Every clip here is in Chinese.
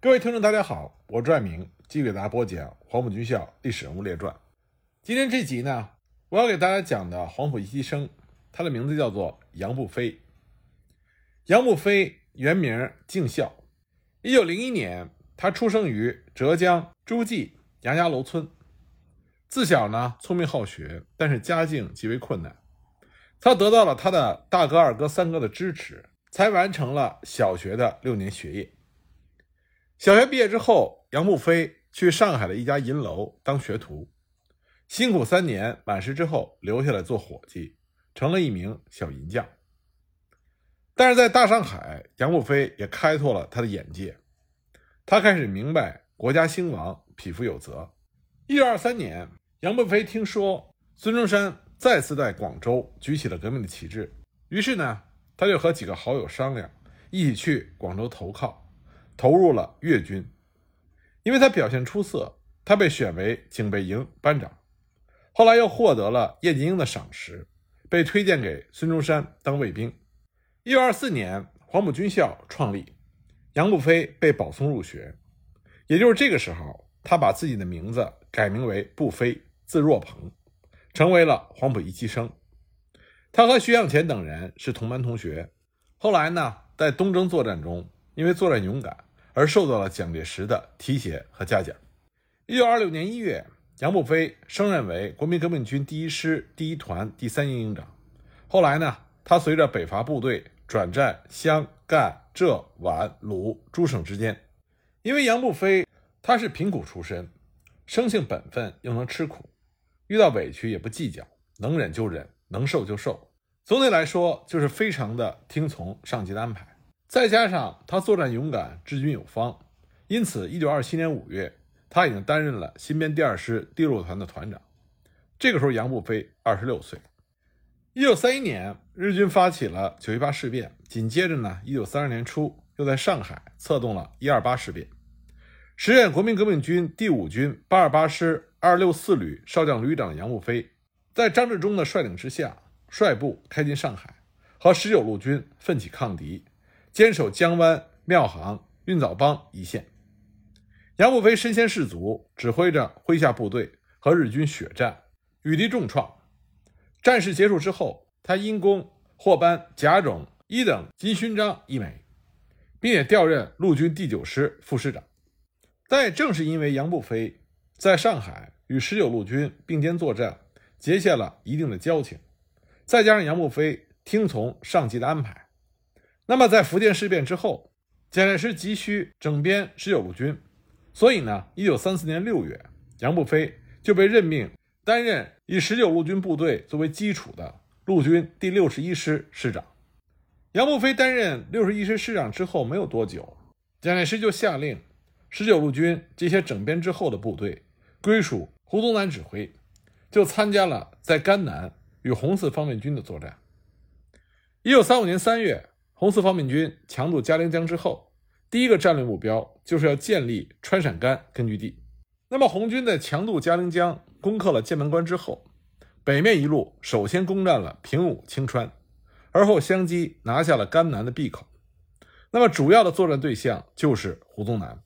各位听众，大家好，我是爱明，继续给大家播讲《黄埔军校历史人物列传》。今天这集呢，我要给大家讲的黄埔一期生，他的名字叫做杨步飞。杨步飞原名敬孝，一九零一年，他出生于浙江诸暨杨家楼村。自小呢，聪明好学，但是家境极为困难。他得到了他的大哥、二哥、三哥的支持，才完成了小学的六年学业。小学毕业之后，杨步飞去上海的一家银楼当学徒，辛苦三年，满师之后留下来做伙计，成了一名小银匠。但是在大上海，杨步飞也开拓了他的眼界，他开始明白国家兴亡，匹夫有责。一九二三年，杨步飞听说孙中山再次在广州举起了革命的旗帜，于是呢，他就和几个好友商量，一起去广州投靠，投入了粤军。因为他表现出色，他被选为警备营班长，后来又获得了叶剑英的赏识，被推荐给孙中山当卫兵。一九二四年，黄埔军校创立，杨步飞被保送入学，也就是这个时候，他把自己的名字。改名为步飞，字若鹏，成为了黄埔一期生。他和徐向前等人是同班同学。后来呢，在东征作战中，因为作战勇敢而受到了蒋介石的提携和嘉奖。一九二六年一月，杨步飞升任为国民革命军第一师第一团第三营营长。后来呢，他随着北伐部队转战湘、赣、浙、皖、鲁诸省之间。因为杨步飞他是贫苦出身。生性本分，又能吃苦，遇到委屈也不计较，能忍就忍，能受就受。总体来说，就是非常的听从上级的安排。再加上他作战勇敢，治军有方，因此，一九二七年五月，他已经担任了新编第二师第六团的团长。这个时候，杨步飞二十六岁。一九三一年，日军发起了九一八事变，紧接着呢，一九三二年初，又在上海策动了一二八事变。时任国民革命军第五军八二八师二六四旅少将旅长杨步飞，在张治中的率领之下，率部开进上海，和十九路军奋起抗敌，坚守江湾、庙行、运枣帮一线。杨步飞身先士卒，指挥着麾下部队和日军血战，与敌重创。战事结束之后，他因功获颁甲种一等金勋章一枚，并且调任陆军第九师副师长。但也正是因为杨步飞在上海与十九路军并肩作战，结下了一定的交情，再加上杨步飞听从上级的安排，那么在福建事变之后，蒋介石急需整编十九路军，所以呢，一九三四年六月，杨步飞就被任命担任以十九路军部队作为基础的陆军第六十一师师长。杨步飞担任六十一师师长之后没有多久，蒋介石就下令。十九路军这些整编之后的部队归属胡宗南指挥，就参加了在甘南与红四方面军的作战。一九三五年三月，红四方面军强渡嘉陵江之后，第一个战略目标就是要建立川陕甘根据地。那么红军在强渡嘉陵江、攻克了剑门关之后，北面一路首先攻占了平武、青川，而后相继拿下了甘南的闭口。那么主要的作战对象就是胡宗南。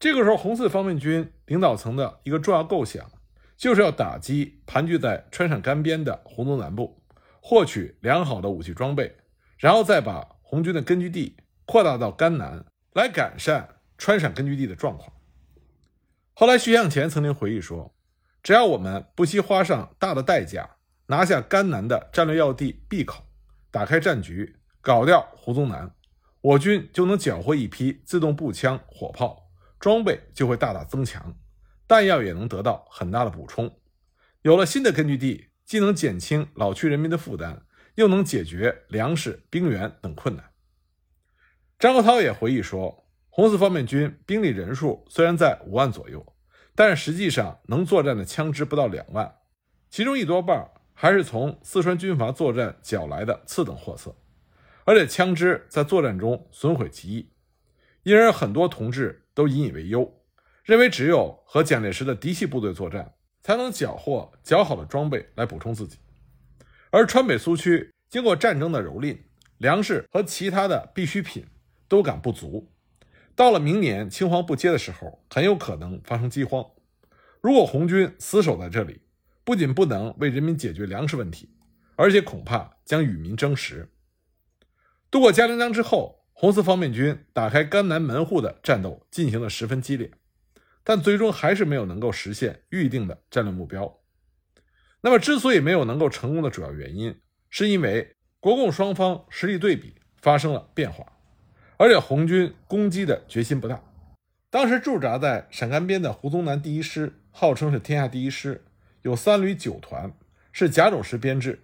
这个时候，红四方面军领导层的一个重要构想，就是要打击盘踞在川陕甘边的胡宗南部，获取良好的武器装备，然后再把红军的根据地扩大到甘南，来改善川陕根据地的状况。后来，徐向前曾经回忆说：“只要我们不惜花上大的代价，拿下甘南的战略要地闭口，打开战局，搞掉胡宗南，我军就能缴获一批自动步枪、火炮。”装备就会大大增强，弹药也能得到很大的补充。有了新的根据地，既能减轻老区人民的负担，又能解决粮食、兵源等困难。张国焘也回忆说，红四方面军兵力人数虽然在五万左右，但是实际上能作战的枪支不到两万，其中一多半还是从四川军阀作战缴来的次等货色，而且枪支在作战中损毁极易，因而很多同志。都引以为忧，认为只有和蒋介石的嫡系部队作战，才能缴获较好的装备来补充自己。而川北苏区经过战争的蹂躏，粮食和其他的必需品都感不足，到了明年青黄不接的时候，很有可能发生饥荒。如果红军死守在这里，不仅不能为人民解决粮食问题，而且恐怕将与民争食。渡过嘉陵江之后，红四方面军打开甘南门户的战斗进行的十分激烈，但最终还是没有能够实现预定的战略目标。那么，之所以没有能够成功的主要原因，是因为国共双方实力对比发生了变化，而且红军攻击的决心不大。当时驻扎在陕甘边的胡宗南第一师，号称是天下第一师，有三旅九团，是甲种师编制，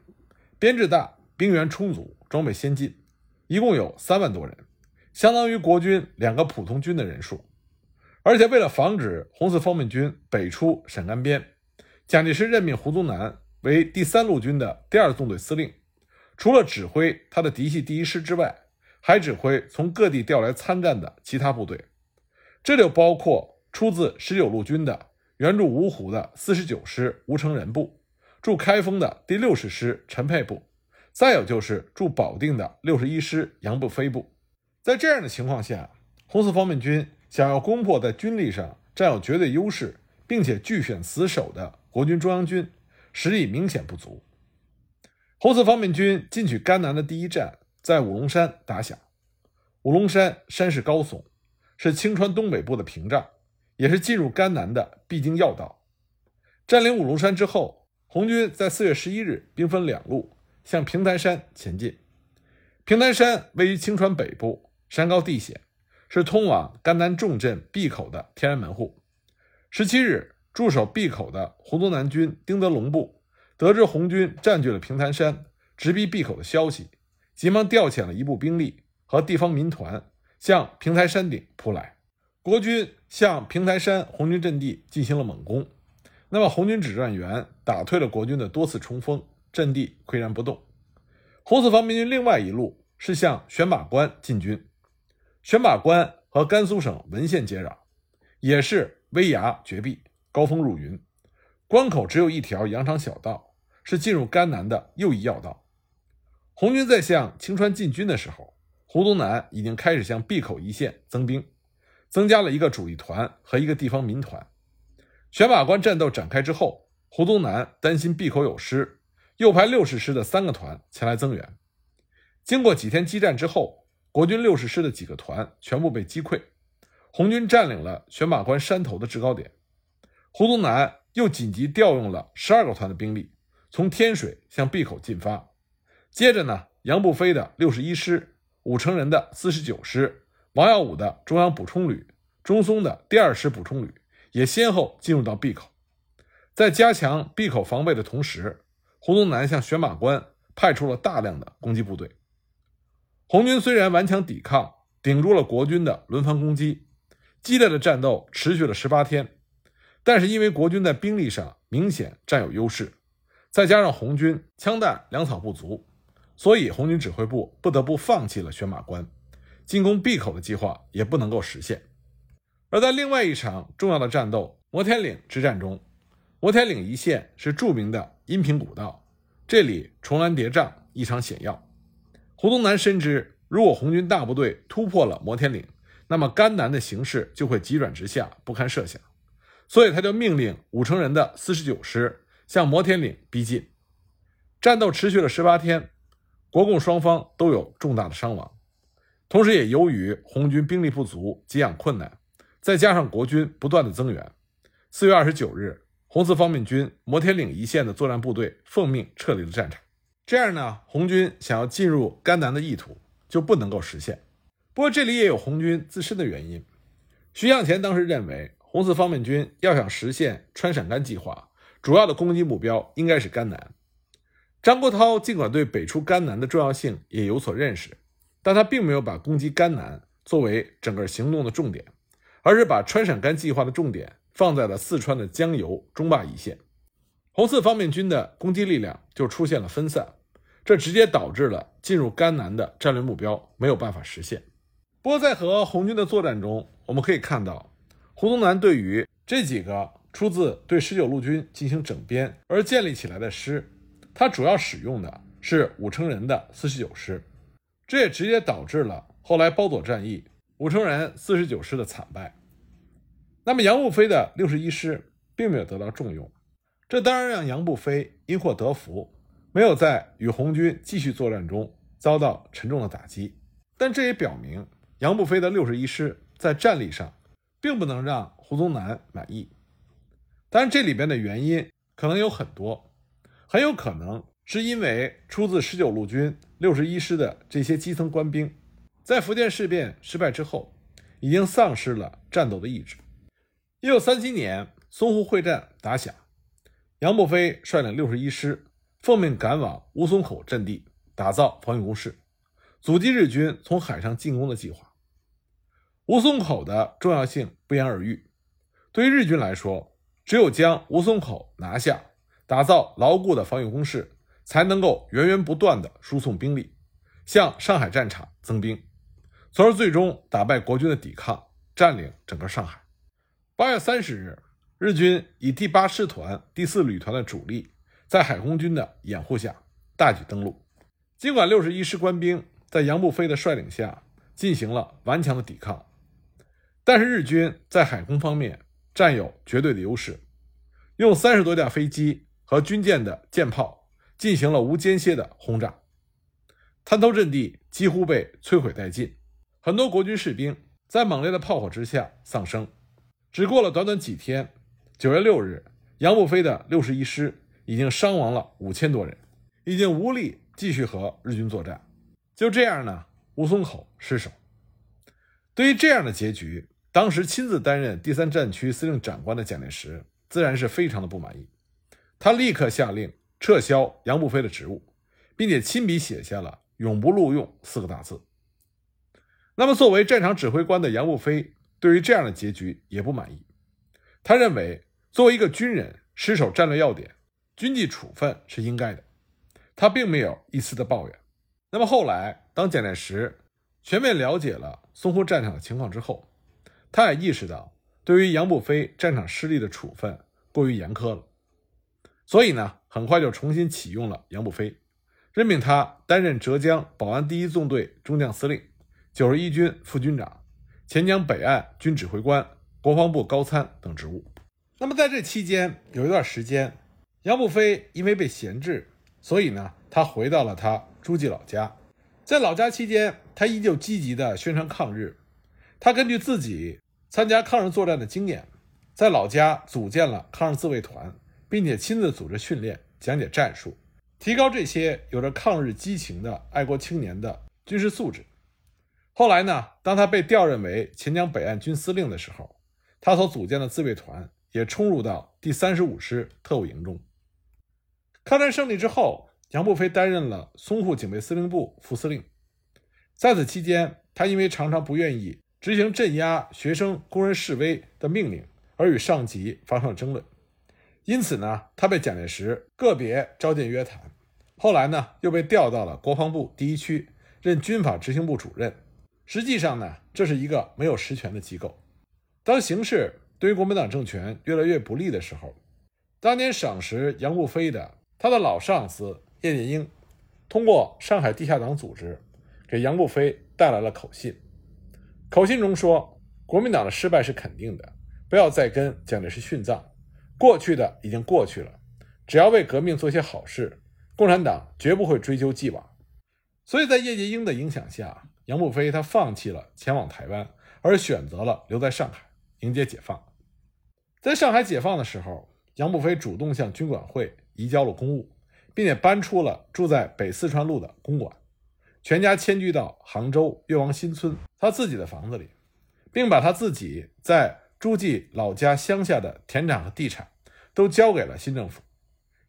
编制大，兵源充足，装备先进，一共有三万多人，相当于国军两个普通军的人数。而且为了防止红四方面军北出陕甘边。蒋介石任命胡宗南为第三路军的第二纵队司令，除了指挥他的嫡系第一师之外，还指挥从各地调来参战的其他部队，这就包括出自十九路军的援助芜湖的四十九师吴成仁部，驻开封的第六十师陈沛部，再有就是驻保定的六十一师杨步飞部。在这样的情况下，红四方面军想要攻破在军力上占有绝对优势，并且据选死守的。国军中央军实力明显不足。红四方面军进取甘南的第一战在五龙山打响。五龙山山势高耸，是清川东北部的屏障，也是进入甘南的必经要道。占领五龙山之后，红军在四月十一日兵分两路向平台山前进。平台山位于清川北部，山高地险，是通往甘南重镇闭口的天然门户。十七日。驻守闭口的胡宗南军丁德龙部得知红军占据了平潭山，直逼闭口的消息，急忙调遣了一部兵力和地方民团向平台山顶扑来。国军向平台山红军阵地进行了猛攻，那么红军指战员打退了国军的多次冲锋，阵地岿然不动。红四方面军另外一路是向选马关进军，选马关和甘肃省文县接壤，也是危崖绝壁。高峰入云，关口只有一条羊肠小道，是进入甘南的又一要道。红军在向青川进军的时候，胡宗南已经开始向闭口一线增兵，增加了一个主力团和一个地方民团。选马关战斗展开之后，胡宗南担心闭口有失，又派六十师的三个团前来增援。经过几天激战之后，国军六十师的几个团全部被击溃，红军占领了选马关山头的制高点。胡宗南又紧急调用了十二个团的兵力，从天水向闭口进发。接着呢，杨步飞的六十一师、武成仁的四十九师、王耀武的中央补充旅、钟松的第二师补充旅也先后进入到闭口。在加强闭口防备的同时，胡宗南向玄马关派出了大量的攻击部队。红军虽然顽强抵抗，顶住了国军的轮番攻击，激烈的战斗持续了十八天。但是因为国军在兵力上明显占有优势，再加上红军枪弹粮草不足，所以红军指挥部不得不放弃了选马关，进攻闭口的计划也不能够实现。而在另外一场重要的战斗——摩天岭之战中，摩天岭一线是著名的阴平古道，这里重峦叠嶂，异常险要。胡宗南深知，如果红军大部队突破了摩天岭，那么甘南的形势就会急转直下，不堪设想。所以他就命令武成人的四十九师向摩天岭逼近。战斗持续了十八天，国共双方都有重大的伤亡，同时也由于红军兵力不足、给养困难，再加上国军不断的增援，四月二十九日，红四方面军摩天岭一线的作战部队奉命撤离了战场。这样呢，红军想要进入甘南的意图就不能够实现。不过这里也有红军自身的原因。徐向前当时认为。红四方面军要想实现川陕甘计划，主要的攻击目标应该是甘南。张国焘尽管对北出甘南的重要性也有所认识，但他并没有把攻击甘南作为整个行动的重点，而是把川陕甘计划的重点放在了四川的江油、中坝一线。红四方面军的攻击力量就出现了分散，这直接导致了进入甘南的战略目标没有办法实现。不过，在和红军的作战中，我们可以看到。胡宗南对于这几个出自对十九路军进行整编而建立起来的师，他主要使用的是武成仁的四十九师，这也直接导致了后来包左战役武成人四十九师的惨败。那么杨步飞的六十一师并没有得到重用，这当然让杨步飞因祸得福，没有在与红军继续作战中遭到沉重的打击。但这也表明杨步飞的六十一师在战力上并不能让胡宗南满意。但，这里边的原因可能有很多，很有可能是因为出自十九路军六十一师的这些基层官兵，在福建事变失败之后，已经丧失了战斗的意志。一九三七年，淞沪会战打响，杨步飞率领六十一师奉命赶往乌松口阵地，打造防御工事，阻击日军从海上进攻的计划。吴淞口的重要性不言而喻，对于日军来说。只有将吴淞口拿下，打造牢固的防御工事，才能够源源不断的输送兵力，向上海战场增兵，从而最终打败国军的抵抗，占领整个上海。八月三十日，日军以第八师团第四旅团的主力，在海空军的掩护下大举登陆。尽管六十一师官兵在杨步飞的率领下进行了顽强的抵抗，但是日军在海空方面。占有绝对的优势，用三十多架飞机和军舰的舰炮进行了无间歇的轰炸，滩头阵地几乎被摧毁殆尽，很多国军士兵在猛烈的炮火之下丧生。只过了短短几天，九月六日，杨步飞的六十一师已经伤亡了五千多人，已经无力继续和日军作战。就这样呢，吴淞口失守。对于这样的结局。当时亲自担任第三战区司令长官的蒋介石自然是非常的不满意，他立刻下令撤销杨步飞的职务，并且亲笔写下了“永不录用”四个大字。那么，作为战场指挥官的杨步飞对于这样的结局也不满意，他认为作为一个军人失守战略要点，军纪处分是应该的，他并没有一丝的抱怨。那么后来，当蒋介石全面了解了淞沪战场的情况之后，他也意识到，对于杨步飞战场失利的处分过于严苛了，所以呢，很快就重新启用了杨步飞，任命他担任浙江保安第一纵队中将司令、九十一军副军长、黔江北岸军指挥官、国防部高参等职务。那么在这期间，有一段时间，杨步飞因为被闲置，所以呢，他回到了他诸暨老家。在老家期间，他依旧积极地宣传抗日。他根据自己参加抗日作战的经验，在老家组建了抗日自卫团，并且亲自组织训练、讲解战术，提高这些有着抗日激情的爱国青年的军事素质。后来呢，当他被调任为黔江北岸军司令的时候，他所组建的自卫团也冲入到第三十五师特务营中。抗战胜利之后，杨步飞担任了淞沪警备司令部副司令，在此期间，他因为常常不愿意。执行镇压学生、工人示威的命令，而与上级发生了争论，因此呢，他被蒋介石个别召见约谈。后来呢，又被调到了国防部第一区任军法执行部主任。实际上呢，这是一个没有实权的机构。当形势对于国民党政权越来越不利的时候，当年赏识杨步飞的他的老上司叶剑英，通过上海地下党组织给杨步飞带来了口信。口信中说，国民党的失败是肯定的，不要再跟蒋介石殉葬，过去的已经过去了，只要为革命做些好事，共产党绝不会追究既往。所以在叶剑英的影响下，杨步飞他放弃了前往台湾，而选择了留在上海迎接解放。在上海解放的时候，杨步飞主动向军管会移交了公务，并且搬出了住在北四川路的公馆。全家迁居到杭州越王新村他自己的房子里，并把他自己在诸暨老家乡下的田产和地产都交给了新政府，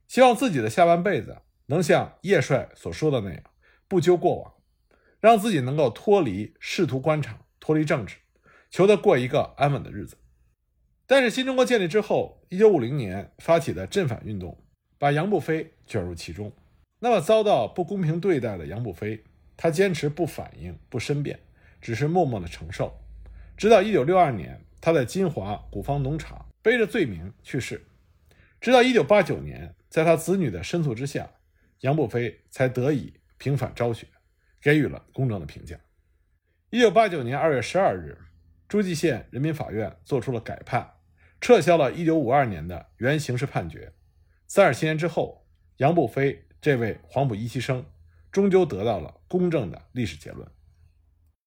希望自己的下半辈子能像叶帅所说的那样，不究过往，让自己能够脱离仕途官场，脱离政治，求得过一个安稳的日子。但是新中国建立之后，一九五零年发起的镇反运动，把杨步飞卷入其中。那么遭到不公平对待的杨步飞。他坚持不反应、不申辩，只是默默的承受，直到1962年，他在金华古方农场背着罪名去世。直到1989年，在他子女的申诉之下，杨步飞才得以平反昭雪，给予了公正的评价。一九八九年二月十二日，诸暨县人民法院作出了改判，撤销了一九五二年的原刑事判决。三十七年之后，杨步飞这位黄埔一期生终究得到了公正的历史结论。